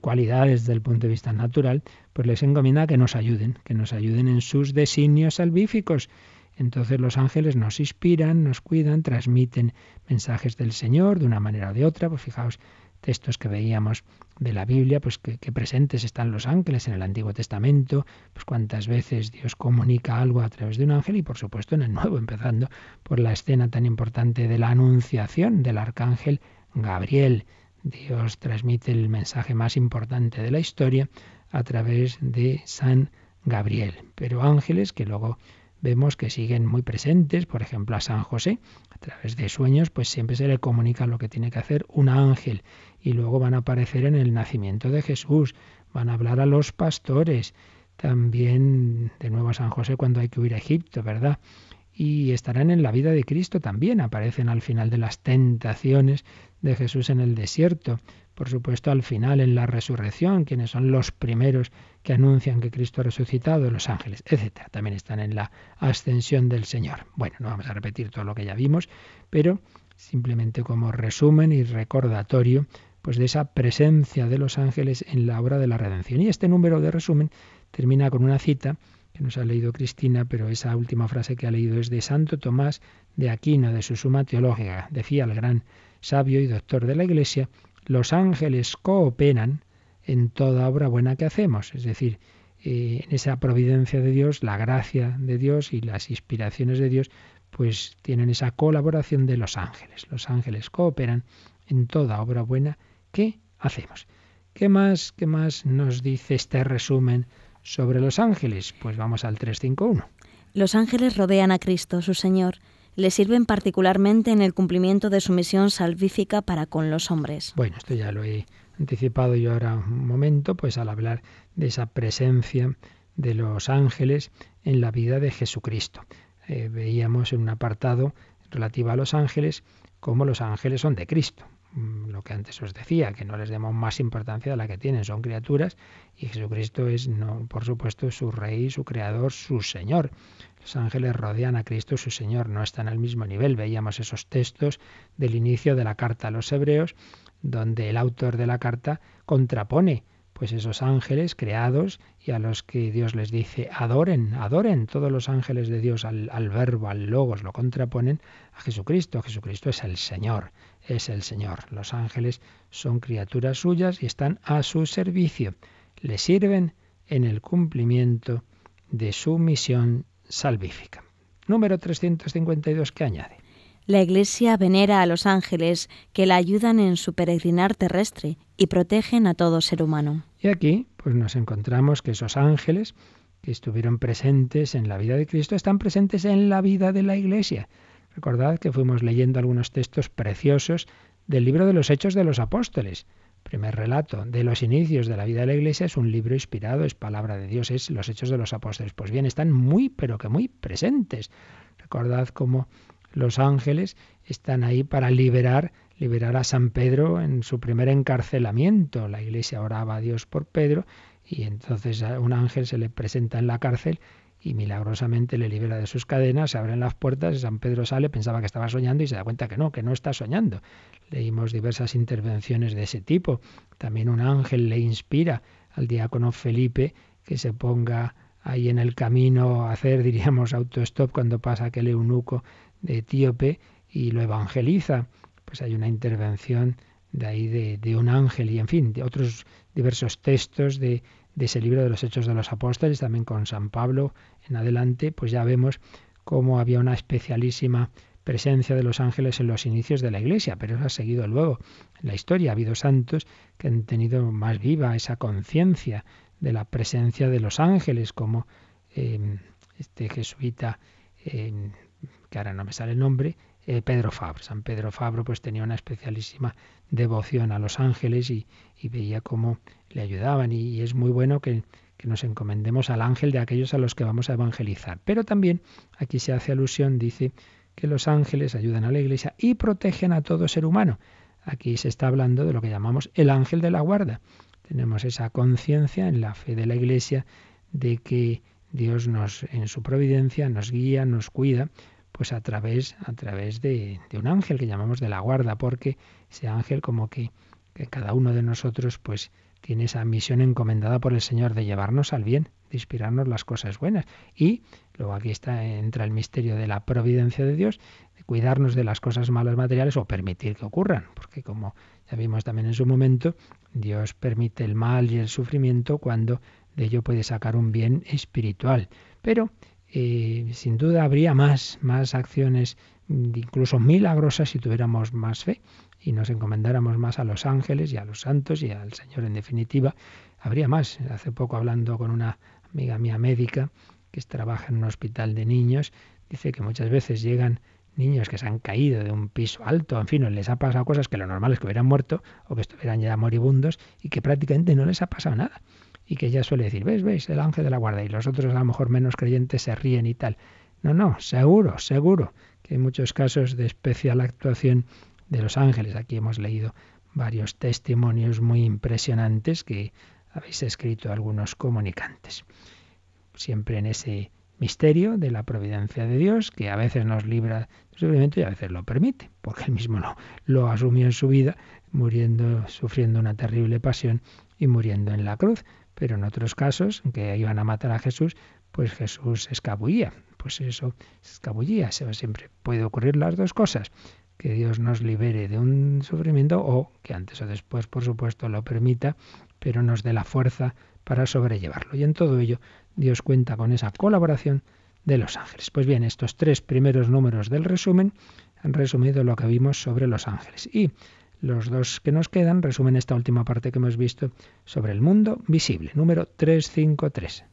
cualidades desde el punto de vista natural, pues les encomienda que nos ayuden, que nos ayuden en sus designios salvíficos. Entonces los ángeles nos inspiran, nos cuidan, transmiten mensajes del Señor de una manera o de otra. Pues fijaos, textos que veíamos de la Biblia, pues que, presentes están los ángeles en el Antiguo Testamento, pues cuántas veces Dios comunica algo a través de un ángel y por supuesto en el Nuevo, empezando por la escena tan importante de la anunciación del arcángel Gabriel. Dios transmite el mensaje más importante de la historia a través de San Gabriel. Pero ángeles que luego vemos que siguen muy presentes, por ejemplo a San José, a través de sueños, pues siempre se le comunica lo que tiene que hacer un ángel y luego van a aparecer en el nacimiento de Jesús, van a hablar a los pastores, también de nuevo a San José cuando hay que huir a Egipto, ¿verdad? Y estarán en la vida de Cristo también, aparecen al final de las tentaciones de Jesús en el desierto, por supuesto al final en la resurrección, quienes son los primeros que anuncian que Cristo ha resucitado, los ángeles, etcétera. También están en la ascensión del Señor. Bueno, no vamos a repetir todo lo que ya vimos, pero simplemente como resumen y recordatorio pues de esa presencia de los ángeles en la obra de la redención. Y este número de resumen termina con una cita que nos ha leído Cristina, pero esa última frase que ha leído es de Santo Tomás de Aquino, de su Suma Teológica. Decía el gran sabio y doctor de la Iglesia, los ángeles cooperan en toda obra buena que hacemos, es decir, eh, en esa providencia de Dios, la gracia de Dios y las inspiraciones de Dios, pues tienen esa colaboración de los ángeles. Los ángeles cooperan en toda obra buena que hacemos. ¿Qué más, qué más nos dice este resumen sobre los ángeles? Pues vamos al 351. Los ángeles rodean a Cristo, su Señor, le sirven particularmente en el cumplimiento de su misión salvífica para con los hombres. Bueno, esto ya lo he anticipado yo ahora un momento, pues al hablar de esa presencia de los ángeles en la vida de Jesucristo. Eh, veíamos en un apartado relativo a los ángeles cómo los ángeles son de Cristo. Mm, lo que antes os decía, que no les demos más importancia de la que tienen, son criaturas y Jesucristo es, no, por supuesto, su Rey, su Creador, su Señor. Los ángeles rodean a Cristo, su Señor, no están al mismo nivel. Veíamos esos textos del inicio de la carta a los Hebreos, donde el autor de la carta contrapone pues esos ángeles creados y a los que Dios les dice adoren, adoren, todos los ángeles de Dios al, al verbo, al logos, lo contraponen a Jesucristo. Jesucristo es el Señor es el Señor. Los ángeles son criaturas suyas y están a su servicio. Le sirven en el cumplimiento de su misión salvífica. Número 352 que añade. La Iglesia venera a los ángeles que la ayudan en su peregrinar terrestre y protegen a todo ser humano. Y aquí pues nos encontramos que esos ángeles que estuvieron presentes en la vida de Cristo están presentes en la vida de la Iglesia. Recordad que fuimos leyendo algunos textos preciosos del libro de los Hechos de los Apóstoles. Primer relato de los inicios de la vida de la Iglesia es un libro inspirado, es palabra de Dios, es los Hechos de los Apóstoles. Pues bien, están muy, pero que muy presentes. Recordad cómo los ángeles están ahí para liberar, liberar a San Pedro en su primer encarcelamiento. La Iglesia oraba a Dios por Pedro y entonces un ángel se le presenta en la cárcel y milagrosamente le libera de sus cadenas, se abren las puertas, San Pedro sale, pensaba que estaba soñando y se da cuenta que no, que no está soñando. Leímos diversas intervenciones de ese tipo. También un ángel le inspira al diácono Felipe que se ponga ahí en el camino a hacer, diríamos, autostop cuando pasa aquel eunuco de Etíope y lo evangeliza. Pues hay una intervención de ahí de, de un ángel y en fin, de otros diversos textos de de ese libro de los Hechos de los Apóstoles, también con San Pablo en adelante, pues ya vemos cómo había una especialísima presencia de los ángeles en los inicios de la Iglesia, pero eso ha seguido luego en la historia. Ha habido santos que han tenido más viva esa conciencia de la presencia de los ángeles, como em, este jesuita em, que ahora no me sale el nombre, eh, Pedro Fabro. San Pedro Fabro pues tenía una especialísima devoción a los ángeles y, veía cómo le ayudaban y, es muy bueno que, que, nos encomendemos al ángel de aquellos a los que vamos a evangelizar. Pero también aquí se hace alusión, dice que los ángeles ayudan a la iglesia y protegen a todo ser humano. Aquí se está hablando de lo que llamamos el ángel de la guarda. Tenemos esa conciencia en la fe de la iglesia de que Dios nos, en su providencia, nos guía, nos cuida, pues a través, a través de, un ángel que llamamos de la guarda, porque ese ángel como que, que cada uno de nosotros pues tiene esa misión encomendada por el Señor de llevarnos al bien, de inspirarnos las cosas buenas. Y luego aquí está, entra el misterio de la providencia de Dios, de cuidarnos de las cosas malas materiales o permitir que ocurran, porque como ya vimos también en su momento, Dios permite el mal y el sufrimiento cuando de ello puede sacar un bien espiritual. Pero eh, sin duda habría más, más acciones, incluso milagrosas, si tuviéramos más fe y nos encomendáramos más a los ángeles y a los santos y al Señor en definitiva. Habría más. Hace poco hablando con una amiga mía médica que trabaja en un hospital de niños, dice que muchas veces llegan niños que se han caído de un piso alto, en fin, les ha pasado cosas que lo normal es que hubieran muerto o que estuvieran ya moribundos y que prácticamente no les ha pasado nada y que ella suele decir, ves, ves, el ángel de la guarda, y los otros a lo mejor menos creyentes se ríen y tal. No, no, seguro, seguro que hay muchos casos de especial actuación de los ángeles. Aquí hemos leído varios testimonios muy impresionantes que habéis escrito algunos comunicantes. Siempre en ese misterio de la providencia de Dios, que a veces nos libra del sufrimiento y a veces lo permite, porque él mismo no lo asumió en su vida, muriendo, sufriendo una terrible pasión y muriendo en la cruz pero en otros casos, que iban a matar a Jesús, pues Jesús escabullía. Pues eso, escabullía. Siempre puede ocurrir las dos cosas. Que Dios nos libere de un sufrimiento o que antes o después, por supuesto, lo permita, pero nos dé la fuerza para sobrellevarlo. Y en todo ello, Dios cuenta con esa colaboración de los ángeles. Pues bien, estos tres primeros números del resumen han resumido lo que vimos sobre los ángeles. Y los dos que nos quedan resumen esta última parte que hemos visto sobre el mundo visible, número 353.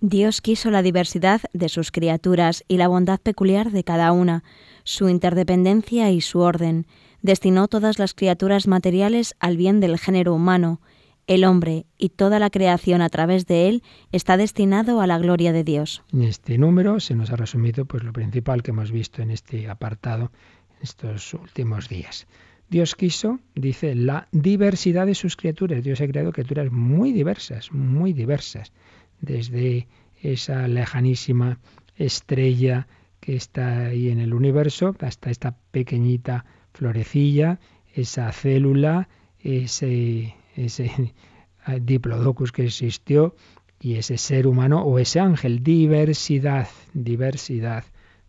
Dios quiso la diversidad de sus criaturas y la bondad peculiar de cada una, su interdependencia y su orden. Destinó todas las criaturas materiales al bien del género humano. El hombre y toda la creación a través de él está destinado a la gloria de Dios. En este número se nos ha resumido pues lo principal que hemos visto en este apartado en estos últimos días. Dios quiso, dice, la diversidad de sus criaturas. Dios ha creado criaturas muy diversas, muy diversas. Desde esa lejanísima estrella que está ahí en el universo hasta esta pequeñita florecilla, esa célula, ese, ese diplodocus que existió y ese ser humano o ese ángel. Diversidad, diversidad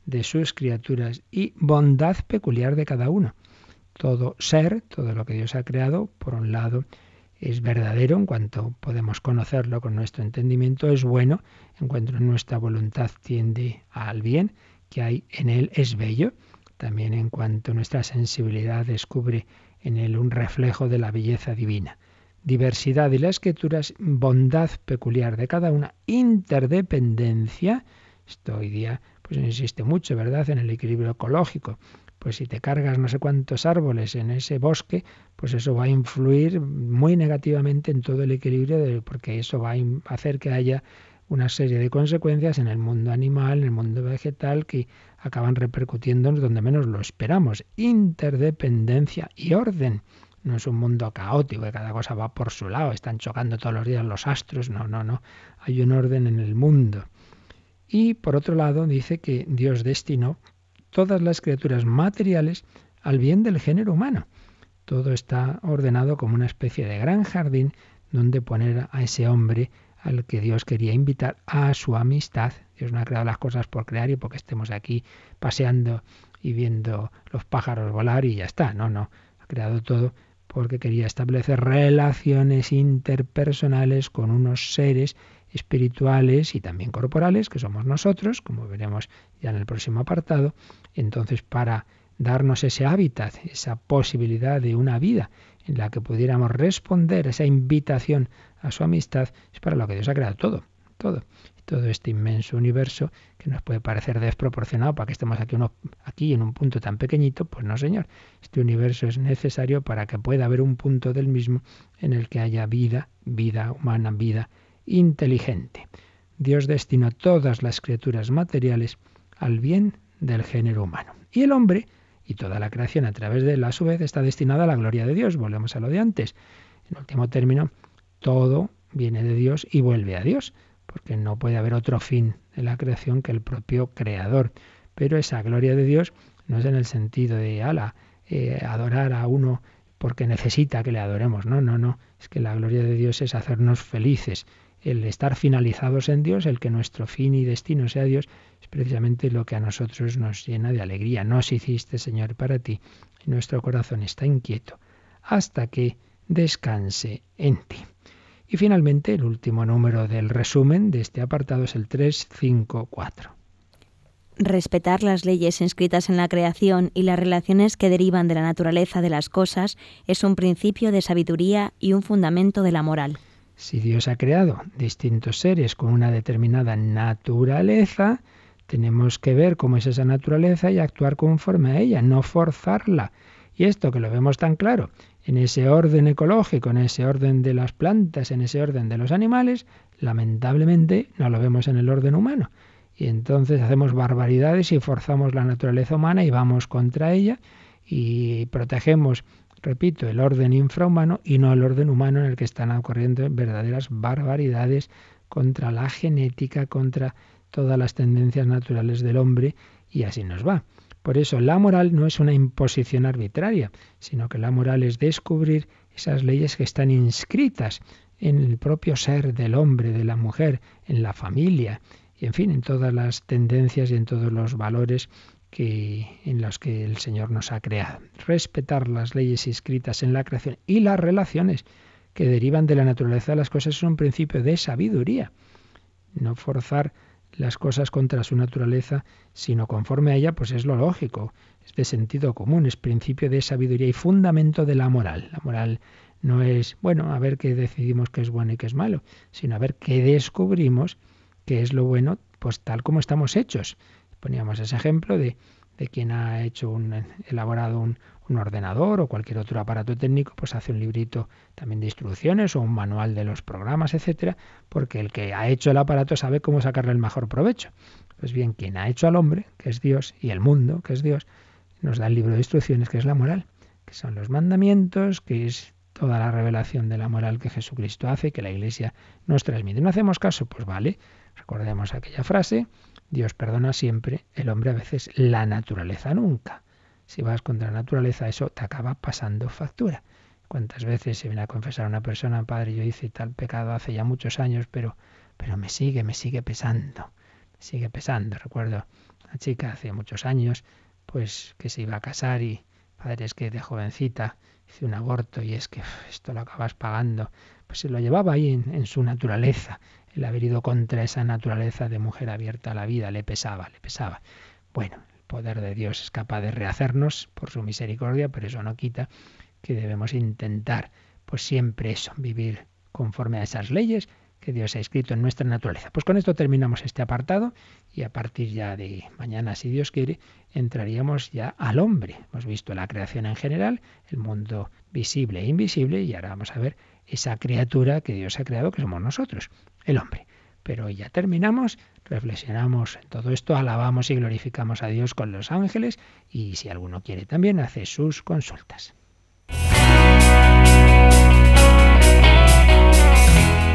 de sus criaturas y bondad peculiar de cada uno todo ser, todo lo que Dios ha creado, por un lado, es verdadero en cuanto podemos conocerlo con nuestro entendimiento, es bueno en cuanto nuestra voluntad tiende al bien que hay en él, es bello, también en cuanto nuestra sensibilidad descubre en él un reflejo de la belleza divina. Diversidad de las escrituras, bondad peculiar de cada una, interdependencia, esto hoy día pues existe mucho, ¿verdad?, en el equilibrio ecológico pues si te cargas no sé cuántos árboles en ese bosque, pues eso va a influir muy negativamente en todo el equilibrio, porque eso va a hacer que haya una serie de consecuencias en el mundo animal, en el mundo vegetal, que acaban repercutiendo donde menos lo esperamos. Interdependencia y orden. No es un mundo caótico, que cada cosa va por su lado, están chocando todos los días los astros, no, no, no. Hay un orden en el mundo. Y por otro lado dice que Dios destinó todas las criaturas materiales al bien del género humano. Todo está ordenado como una especie de gran jardín donde poner a ese hombre al que Dios quería invitar a su amistad. Dios no ha creado las cosas por crear y porque estemos aquí paseando y viendo los pájaros volar y ya está. No, no. Ha creado todo porque quería establecer relaciones interpersonales con unos seres espirituales y también corporales, que somos nosotros, como veremos ya en el próximo apartado, entonces para darnos ese hábitat, esa posibilidad de una vida en la que pudiéramos responder esa invitación a su amistad, es para lo que Dios ha creado todo, todo. todo este inmenso universo que nos puede parecer desproporcionado para que estemos aquí, uno, aquí en un punto tan pequeñito, pues no, señor. Este universo es necesario para que pueda haber un punto del mismo en el que haya vida, vida humana, vida inteligente. Dios destinó todas las criaturas materiales al bien del género humano. Y el hombre y toda la creación a través de él, a su vez, está destinada a la gloria de Dios. Volvemos a lo de antes. En último término, todo viene de Dios y vuelve a Dios, porque no puede haber otro fin de la creación que el propio creador. Pero esa gloria de Dios no es en el sentido de, ala, eh, adorar a uno porque necesita que le adoremos. No, no, no. Es que la gloria de Dios es hacernos felices. El estar finalizados en Dios, el que nuestro fin y destino sea Dios, es precisamente lo que a nosotros nos llena de alegría. Nos hiciste, Señor, para ti, y nuestro corazón está inquieto hasta que descanse en ti. Y finalmente, el último número del resumen de este apartado es el 354. Respetar las leyes inscritas en la creación y las relaciones que derivan de la naturaleza de las cosas es un principio de sabiduría y un fundamento de la moral. Si Dios ha creado distintos seres con una determinada naturaleza, tenemos que ver cómo es esa naturaleza y actuar conforme a ella, no forzarla. Y esto que lo vemos tan claro en ese orden ecológico, en ese orden de las plantas, en ese orden de los animales, lamentablemente no lo vemos en el orden humano. Y entonces hacemos barbaridades y forzamos la naturaleza humana y vamos contra ella y protegemos, repito, el orden infrahumano y no el orden humano en el que están ocurriendo verdaderas barbaridades contra la genética, contra todas las tendencias naturales del hombre y así nos va. Por eso la moral no es una imposición arbitraria, sino que la moral es descubrir esas leyes que están inscritas en el propio ser del hombre, de la mujer, en la familia, y en fin, en todas las tendencias y en todos los valores que, en los que el Señor nos ha creado. Respetar las leyes inscritas en la creación y las relaciones que derivan de la naturaleza de las cosas es un principio de sabiduría. No forzar las cosas contra su naturaleza, sino conforme a ella, pues es lo lógico, es de sentido común, es principio de sabiduría y fundamento de la moral. La moral no es, bueno, a ver qué decidimos que es bueno y qué es malo, sino a ver qué descubrimos que es lo bueno, pues tal como estamos hechos. Poníamos ese ejemplo de, de quien ha hecho un, elaborado un, un ordenador o cualquier otro aparato técnico, pues hace un librito también de instrucciones o un manual de los programas, etcétera, porque el que ha hecho el aparato sabe cómo sacarle el mejor provecho. Pues bien, quien ha hecho al hombre, que es Dios, y el mundo, que es Dios, nos da el libro de instrucciones, que es la moral, que son los mandamientos, que es toda la revelación de la moral que Jesucristo hace, que la Iglesia nos transmite. ¿No hacemos caso? Pues vale, recordemos aquella frase, Dios perdona siempre, el hombre a veces, la naturaleza nunca si vas contra la naturaleza, eso te acaba pasando factura. ¿Cuántas veces se viene a confesar a una persona, padre, yo hice tal pecado hace ya muchos años, pero, pero me sigue, me sigue pesando, me sigue pesando. Recuerdo una chica hace muchos años, pues que se iba a casar y, padre, es que de jovencita hice un aborto y es que esto lo acabas pagando. Pues se lo llevaba ahí en, en su naturaleza, el haber ido contra esa naturaleza de mujer abierta a la vida, le pesaba, le pesaba. Bueno, poder de Dios es capaz de rehacernos por su misericordia, pero eso no quita que debemos intentar, pues siempre eso, vivir conforme a esas leyes que Dios ha escrito en nuestra naturaleza. Pues con esto terminamos este apartado y a partir ya de mañana, si Dios quiere, entraríamos ya al hombre. Hemos visto la creación en general, el mundo visible e invisible, y ahora vamos a ver esa criatura que Dios ha creado, que somos nosotros, el hombre. Pero ya terminamos, reflexionamos en todo esto, alabamos y glorificamos a Dios con los ángeles y si alguno quiere también hace sus consultas.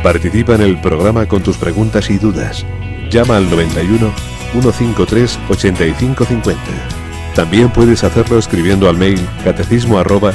Participa en el programa con tus preguntas y dudas. Llama al 91 153 8550. También puedes hacerlo escribiendo al mail catecismo arroba.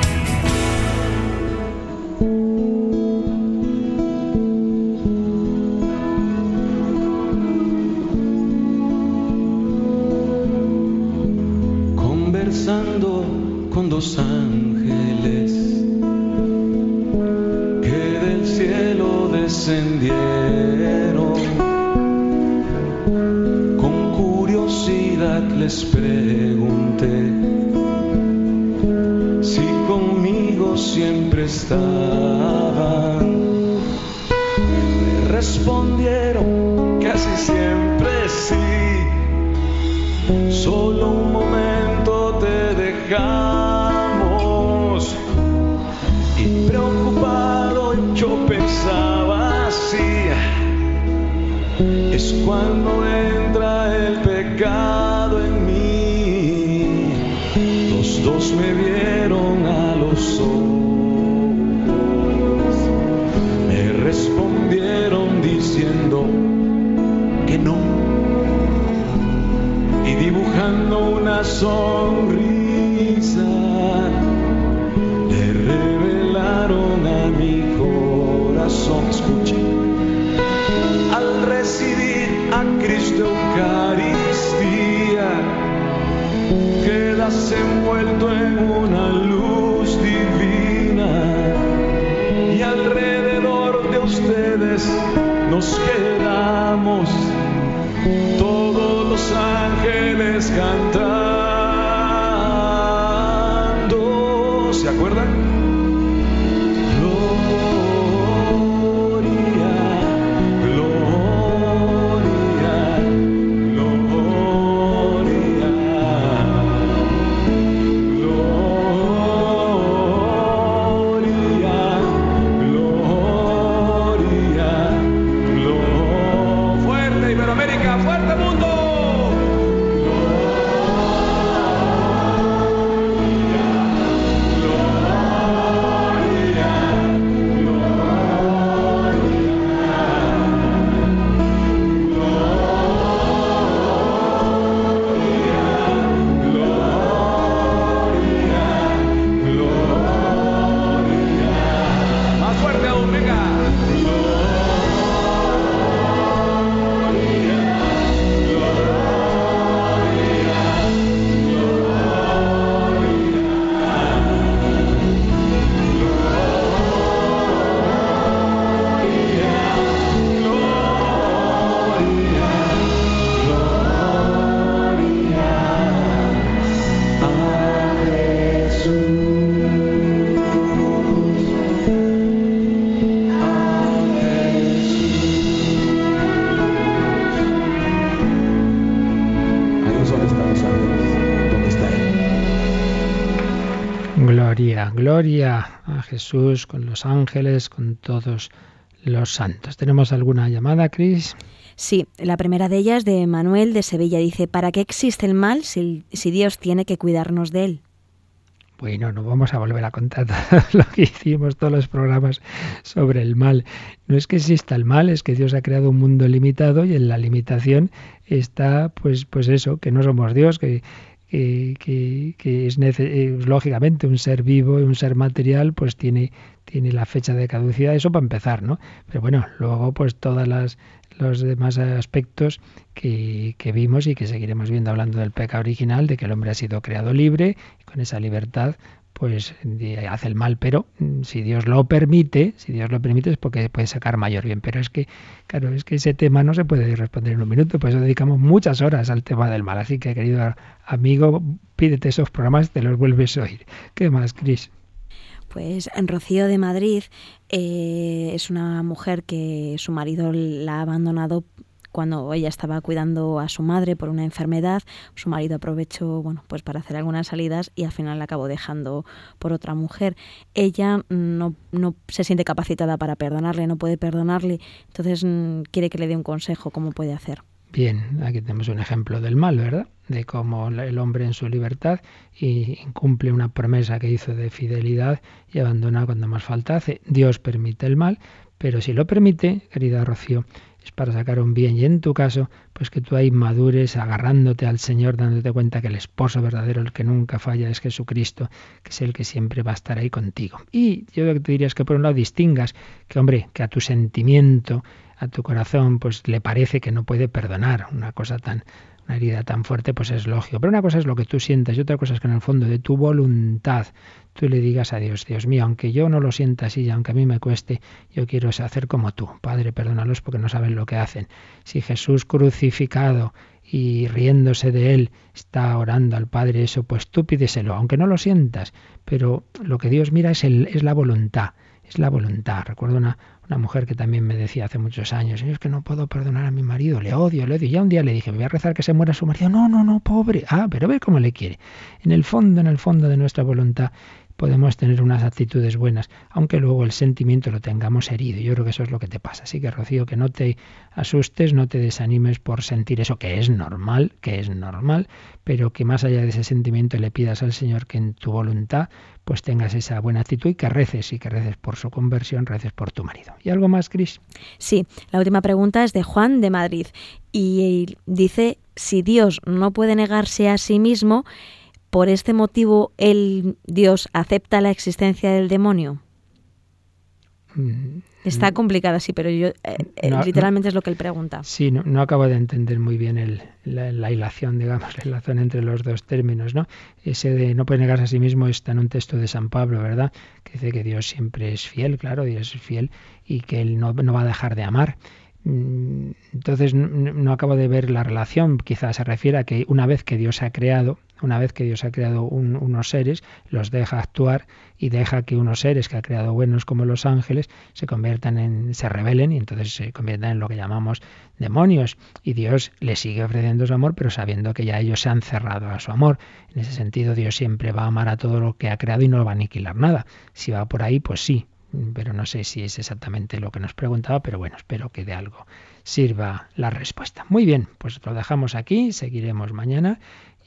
envuelto en una luz divina y alrededor de ustedes nos quedamos todos los ángeles cantando. Gloria, gloria a Jesús con los ángeles, con todos los santos. ¿Tenemos alguna llamada, Cris? Sí, la primera de ellas de Manuel de Sevilla dice, ¿para qué existe el mal si, si Dios tiene que cuidarnos de él? Bueno, no vamos a volver a contar todo lo que hicimos, todos los programas sobre el mal. No es que exista el mal, es que Dios ha creado un mundo limitado y en la limitación está, pues, pues eso, que no somos Dios, que, que, que- que es eh, lógicamente un ser vivo y un ser material, pues tiene, tiene la fecha de caducidad, eso para empezar, ¿no? Pero bueno, luego pues todas las los demás aspectos que, que vimos y que seguiremos viendo hablando del pecado original, de que el hombre ha sido creado libre y con esa libertad pues hace el mal, pero mm, si Dios lo permite, si Dios lo permite es porque puede sacar mayor bien, pero es que, claro, es que ese tema no se puede responder en un minuto, por eso dedicamos muchas horas al tema del mal, así que querido amigo, pídete esos programas, te los vuelves a oír. ¿Qué más, Cris? Pues en Rocío de Madrid eh, es una mujer que su marido la ha abandonado cuando ella estaba cuidando a su madre por una enfermedad, su marido aprovechó, bueno, pues para hacer algunas salidas y al final la acabó dejando por otra mujer. Ella no, no se siente capacitada para perdonarle, no puede perdonarle, entonces mm, quiere que le dé un consejo cómo puede hacer. Bien, aquí tenemos un ejemplo del mal, ¿verdad? De cómo el hombre en su libertad incumple una promesa que hizo de fidelidad y abandona cuando más falta hace. Dios permite el mal, pero si lo permite, querida Rocío, es para sacar un bien. Y en tu caso, pues que tú ahí madures agarrándote al Señor, dándote cuenta que el esposo verdadero, el que nunca falla, es Jesucristo, que es el que siempre va a estar ahí contigo. Y yo te diría es que por un lado distingas que, hombre, que a tu sentimiento, a tu corazón, pues le parece que no puede perdonar una cosa tan, una herida tan fuerte, pues es lógico. Pero una cosa es lo que tú sientas y otra cosa es que en el fondo de tu voluntad tú le digas a Dios, Dios mío, aunque yo no lo sienta así aunque a mí me cueste, yo quiero hacer como tú. Padre, perdónalos porque no saben lo que hacen. Si Jesús crucificado y riéndose de él está orando al Padre eso, pues tú pídeselo, aunque no lo sientas, pero lo que Dios mira es, el, es la voluntad, es la voluntad. Recuerdo una, una mujer que también me decía hace muchos años, es que no puedo perdonar a mi marido, le odio, le odio. Y ya un día le dije, voy a rezar que se muera su marido. No, no, no, pobre. Ah, pero ve cómo le quiere. En el fondo, en el fondo de nuestra voluntad podemos tener unas actitudes buenas, aunque luego el sentimiento lo tengamos herido. Yo creo que eso es lo que te pasa. Así que, Rocío, que no te asustes, no te desanimes por sentir eso, que es normal, que es normal, pero que más allá de ese sentimiento le pidas al Señor que en tu voluntad pues tengas esa buena actitud y que reces y que reces por su conversión, reces por tu marido. ¿Y algo más, Cris? Sí, la última pregunta es de Juan de Madrid y dice, si Dios no puede negarse a sí mismo, por este motivo el Dios acepta la existencia del demonio? Mm, Está mm. complicada, sí, pero yo eh, eh, literalmente es lo que él pregunta. Sí, no, acabo de entender muy bien el, la, la, hilación, digamos, la hilación entre los dos términos, ¿no? Ese de no puede negarse a sí mismo está en un texto de San Pablo, ¿verdad? Que dice que Dios siempre es fiel, claro, Dios es fiel y que Él no, no va a dejar de amar. Mm, entonces no acabo de ver la relación, quizás se refiere a que una vez que Dios ha creado, una vez que Dios ha creado unos seres, los deja actuar y deja que unos seres que ha creado buenos como los ángeles se conviertan en, se rebelen y entonces se conviertan en lo que llamamos demonios. Y Dios les sigue ofreciendo su amor, pero sabiendo que ya ellos se han cerrado a su amor. En ese sentido, Dios siempre va a amar a todo lo que ha creado y no va a aniquilar nada. Si va por ahí, pues sí, pero no sé si es exactamente lo que nos preguntaba, pero bueno, espero que de algo sirva la respuesta. Muy bien, pues lo dejamos aquí, seguiremos mañana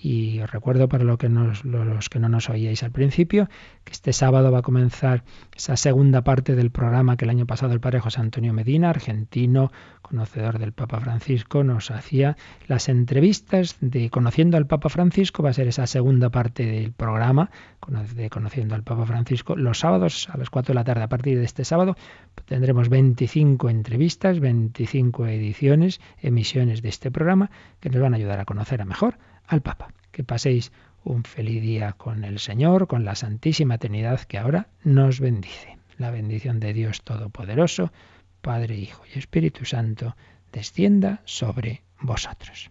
y os recuerdo para lo que los que no nos oíais al principio, que este sábado va a comenzar esa segunda parte del programa que el año pasado el padre José Antonio Medina, argentino, conocedor del Papa Francisco, nos hacía las entrevistas de Conociendo al Papa Francisco, va a ser esa segunda parte del programa de Conociendo al Papa Francisco, los sábados a las 4 de la tarde. A partir de este sábado tendremos 25 entrevistas, 25 ediciones, emisiones de este programa que nos van a ayudar a conocer a mejor al Papa. Que paséis un feliz día con el Señor, con la Santísima Trinidad que ahora nos bendice. La bendición de Dios Todopoderoso, Padre, Hijo y Espíritu Santo, descienda sobre vosotros.